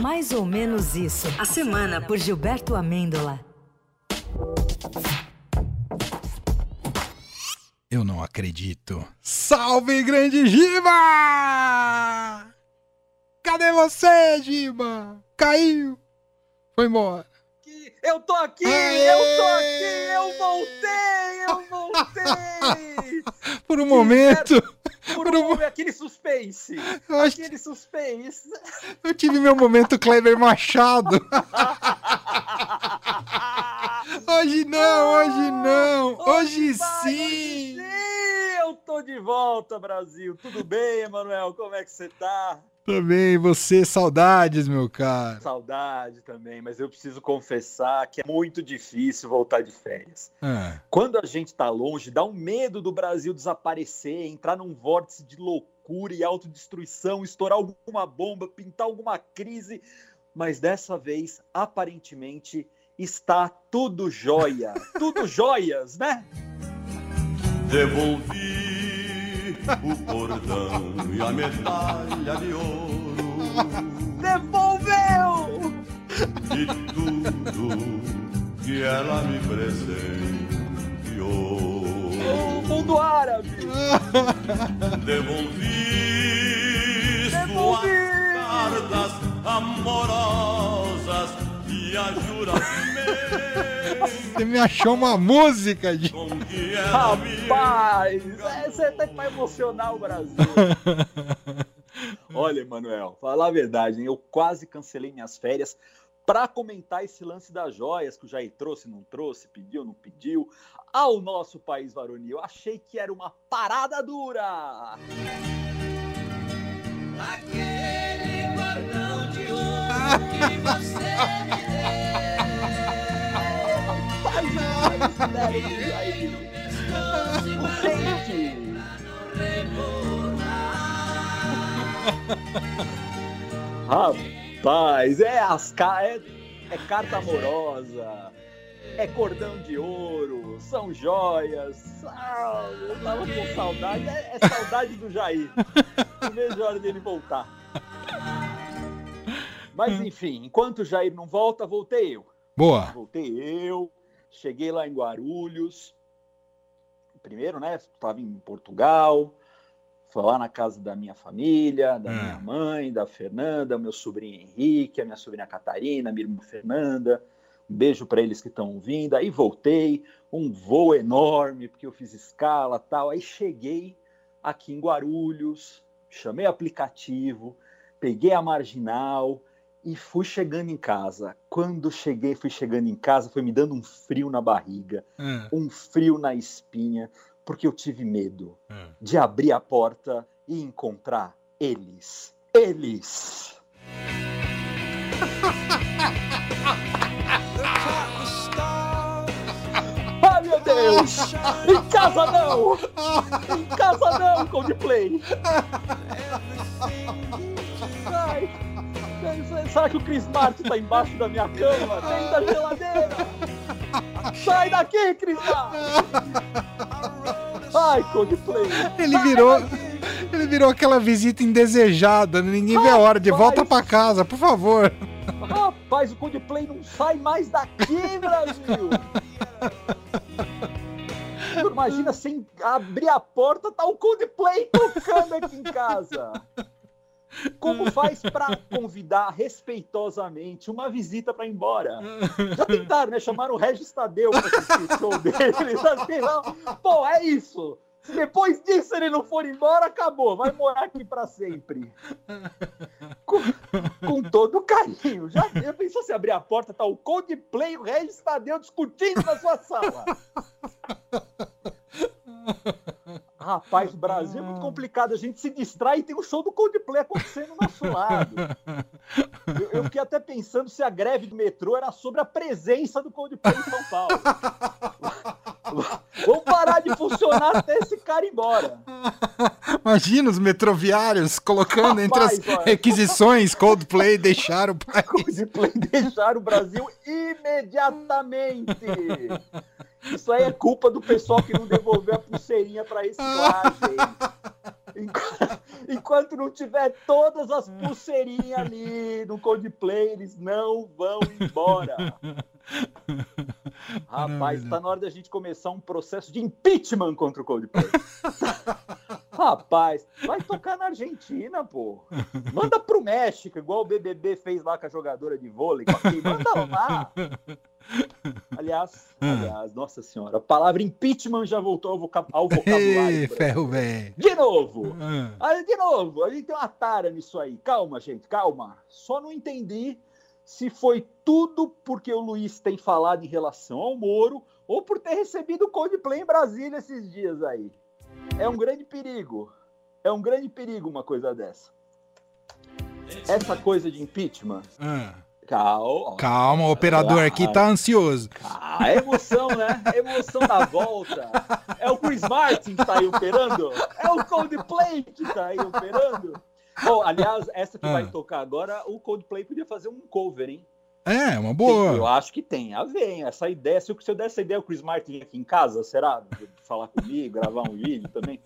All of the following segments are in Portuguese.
Mais ou menos isso. A semana por Gilberto Amêndola. Eu não acredito. Salve, grande Giba! Cadê você, Giba? Caiu. Foi embora. Eu tô aqui, Aê! eu tô aqui, eu voltei, eu voltei. Por um momento, Aquele suspense. eu acho Aquele suspense. eu tive meu momento Kleber Machado. Hoje não, hoje não. Hoje vai, sim. Hoje sim, eu tô de volta, Brasil. Tudo bem, Emanuel? Como é que você tá? Também você, saudades, meu cara. Saudade também, mas eu preciso confessar que é muito difícil voltar de férias. Ah, Quando a gente tá longe, dá um medo do Brasil desaparecer, entrar num vórtice de loucura e autodestruição, estourar alguma bomba, pintar alguma crise. Mas dessa vez, aparentemente, está tudo jóia. tudo joias, né? Devolvi o cordão e a medalha de ouro Devolveu! e tudo que ela me presenteou. O mundo árabe! Devolvi suas Devolvi! cartas amorosas você me achou uma música, de... me Rapaz, é, você até vai emocionar o Brasil. Olha, Emanuel, falar a verdade, hein? eu quase cancelei minhas férias para comentar esse lance das joias que o Jair trouxe, não trouxe, pediu, não pediu, ao nosso país varonil. Achei que era uma parada dura. Aquele que você não sente. Rapaz, é as ca... é, é carta amorosa, é cordão de ouro, são joias. Ah, eu tava com saudade, é, é saudade do Jair. Vejo a hora dele voltar. Mas enfim, enquanto o Jair não volta, voltei eu. Boa. Voltei eu, cheguei lá em Guarulhos. Primeiro, né? Estava em Portugal. Foi lá na casa da minha família, da Hum. minha mãe, da Fernanda, meu sobrinho Henrique, a minha sobrinha Catarina, minha irmã Fernanda. Um beijo para eles que estão ouvindo. Aí voltei, um voo enorme, porque eu fiz escala tal. Aí cheguei aqui em Guarulhos, chamei aplicativo, peguei a marginal e fui chegando em casa. Quando cheguei, fui chegando em casa, foi me dando um frio na barriga, Ah, um frio na espinha, porque eu tive medo ah. de abrir a porta e encontrar eles. Eles! Ai meu Deus! Em casa não! Em casa não, Coldplay! Ai, será que o Chris Martin tá embaixo da minha cama? Dentro da geladeira! Sai daqui, Chris Martin! Ai, Coldplay! Ele virou, ele virou aquela visita indesejada. Ninguém vê a hora de volta pra casa, por favor. Rapaz, o Coldplay não sai mais daqui, Brasil! Imagina sem abrir a porta, tá o Coldplay tocando aqui em casa. Como faz pra convidar respeitosamente uma visita pra ir embora? Já tentaram, né? Chamaram o Regis Tadeu pra assistir o show. Assim, não. Pô, é isso. Se depois disso ele não for embora, acabou. Vai morar aqui pra sempre. Com, com todo carinho. Já pensou se abrir a porta, tá o Coldplay e o Regis Tadeu discutindo na sua sala? Rapaz, o Brasil é muito complicado. A gente se distrai e tem o show do Coldplay acontecendo do nosso lado. Eu, eu fiquei até pensando se a greve do metrô era sobre a presença do Coldplay em São Paulo. Vamos parar de funcionar até esse cara ir embora. Imagina os metroviários colocando entre as Rapaz, olha. requisições Coldplay deixar o país. Coldplay deixar o Brasil imediatamente. Isso aí é culpa do pessoal que não devolveu a pulseirinha para reciclagem. Enqu- Enquanto não tiver todas as pulseirinhas ali no Coldplay, eles não vão embora. Rapaz, Maravilha. tá na hora da gente começar um processo de impeachment contra o Coldplay. Rapaz, vai tocar na Argentina, pô. Manda pro México, igual o BBB fez lá com a jogadora de vôlei. Manda lá. Aliás, aliás, nossa senhora, a palavra impeachment já voltou ao, voca- ao vocabulário. Ei, ferro velho. De novo. Ah, Aí, de novo, a gente tem uma tara nisso aí. Calma, gente, calma. Só não entendi se foi tudo porque o Luiz tem falado em relação ao Moro ou por ter recebido o Coldplay em Brasília esses dias aí. É um grande perigo. É um grande perigo uma coisa dessa. Essa coisa de impeachment. ah. Calma. Calma, o operador aqui tá ansioso. Ah, é emoção, né? É emoção da volta. É o Chris Martin que tá aí operando? É o Coldplay que tá aí operando? Bom, aliás, essa que Ah. vai tocar agora, o Coldplay podia fazer um cover, hein? É, uma Eu boa. acho que tem a ver, hein? Essa ideia. Se eu, se eu der essa ideia, o Chris Martin aqui em casa, será? Falar comigo, gravar um vídeo também.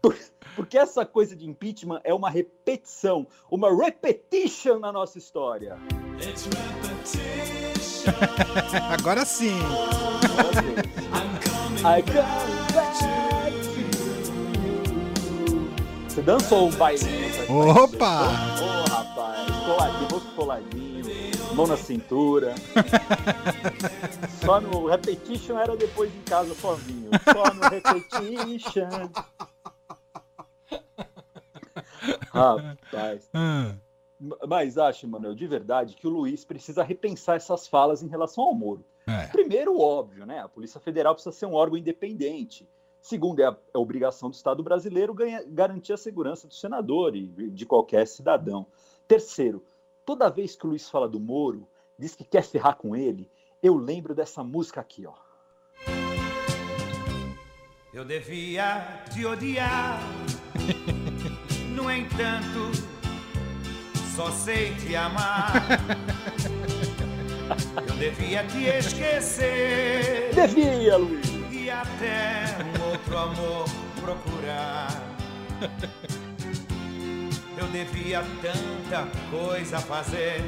Por- Porque essa coisa de impeachment é uma repetição, uma repetition na nossa história. Agora sim. You. Você dançou um bailinho? Opa! Ô, rapaz, coladinho, rosto coladinho, mão na cintura. Só no repetition era depois em casa sozinho. Só no repetition. Rapaz. Ah, Mas acho, Manuel, de verdade, que o Luiz precisa repensar essas falas em relação ao Moro. é. Primeiro, óbvio, né? A Polícia Federal precisa ser um órgão independente. Segundo, é a, é obrigação do Estado brasileiro ganha- garantir a segurança do senador e de qualquer cidadão. Terceiro, toda vez que o Luiz fala do Moro, diz que quer ferrar com ele, eu lembro dessa música aqui, ó. Eu devia te odiar. No entanto, só sei te amar. Eu devia te esquecer Devia, Luiz! e até um outro amor procurar. Eu devia tanta coisa fazer.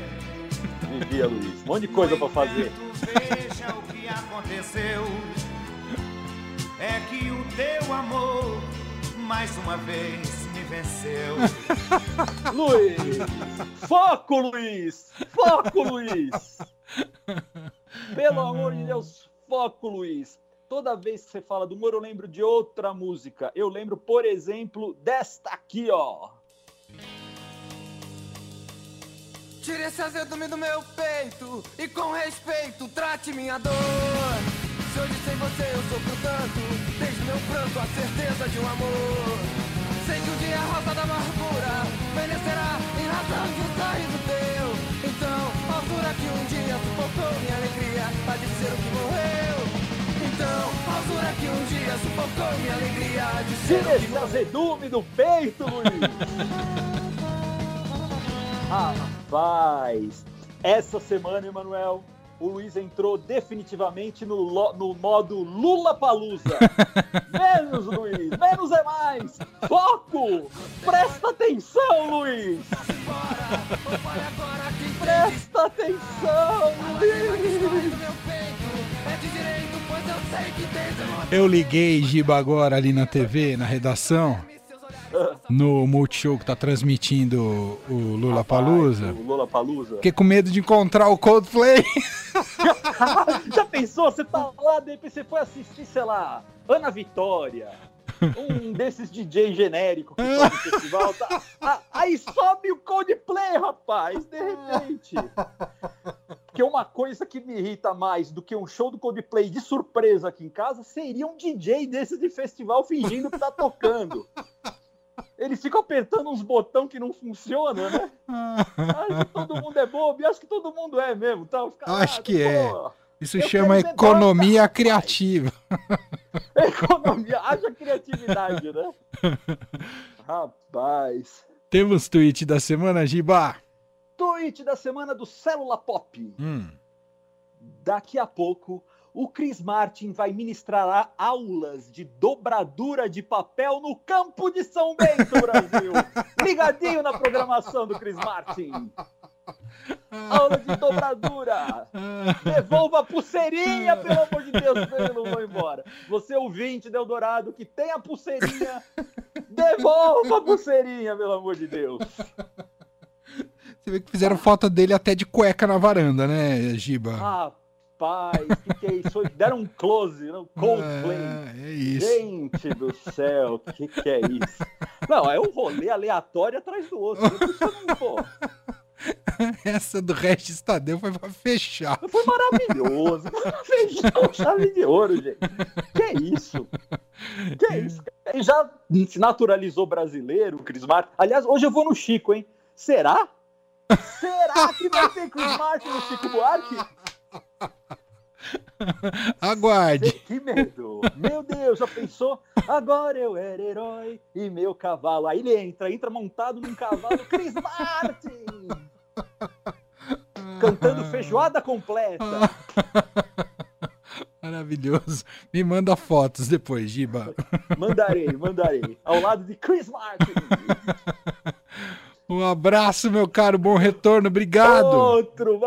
Devia, Luiz. Um monte de coisa pra fazer. Veja o que aconteceu. É que o teu amor mais uma vez me venceu. Luiz! Foco, Luiz! Foco, Luiz! Pelo amor de Deus, foco, Luiz! Toda vez que você fala do Moro, eu lembro de outra música. Eu lembro, por exemplo, desta aqui, ó. Tire esse azedume do meu peito e com respeito trate minha dor. Se hoje sem você eu sofro tanto, desde meu pranto a certeza de um amor. Sei que o dia a rosa da amargura fenecerá em razão de um sorriso teu. Então, a altura que um dia sufocou minha alegria, de ser o que morreu. Então, a altura que um dia sufocou minha alegria, de ser Tira o que esse morreu. azedume do peito, Luiz! Rapaz, essa semana, Emanuel, o Luiz entrou definitivamente no, no modo Lula Palusa. menos, Luiz, menos é mais. Foco! Presta atenção, Luiz! Presta atenção, Luiz! Eu liguei, Giba, agora ali na TV, na redação, no Multishow que tá transmitindo o Lula Palusa. O Lula Palusa. Fiquei com medo de encontrar o Coldplay. Já pensou? Você tá lá, de repente você foi assistir, sei lá, Ana Vitória, um desses DJ genérico que faz no festival. tá- Ah, aí sobe o Coldplay, rapaz, de repente. Porque uma coisa que me irrita mais do que um show do Coldplay de surpresa aqui em casa seria um DJ desses de festival fingindo que tá tocando. Ele fica apertando uns botão que não funciona, né? Acho que todo mundo é bobo, e acho que todo mundo é mesmo. Tá? Fica Acho que é. pô, Isso Eu chama economia criativa. Economia, haja criatividade, né? Rapaz. Temos tweet da semana, Giba. Tweet da semana do Célula Pop. Hum. Daqui a pouco, o Chris Martin vai ministrar aulas de dobradura de papel no campo de São Bento, Brasil. Ligadinho na programação do Chris Martin. Aula de dobradura. Devolva a pulseirinha, pelo amor de Deus, eu não vou embora. Você ouvinte do Eldorado que tem a pulseirinha, devolva a pulseirinha, pelo amor de Deus. Você vê que fizeram foto dele até de cueca na varanda, né, Giba? Rapaz, que que é isso? Deram um close, não? Coldplay. É, é isso. Gente do céu, que que é isso? Não, é um rolê aleatório atrás do outro. Não, pô, Essa do Regis Tadeu foi pra fechar. foi maravilhoso. Fechou chave de ouro, gente. Que é isso? Que é isso? Ele já se naturalizou brasileiro, o Cris Martin. Aliás, hoje eu vou no Chico, hein? Será? Será que vai ter Chris Martin no Chico Buarque? Aguarde. Que medo! Meu Deus, já pensou? Agora eu era herói e meu cavalo. Aí ele entra, entra montado num cavalo, Chris Martin! Cantando feijoada completa. Maravilhoso. Me manda fotos depois, Giba. Mandarei, mandarei. Ao lado de Chris Martin. Um abraço, meu caro. Bom retorno. Obrigado. Outro,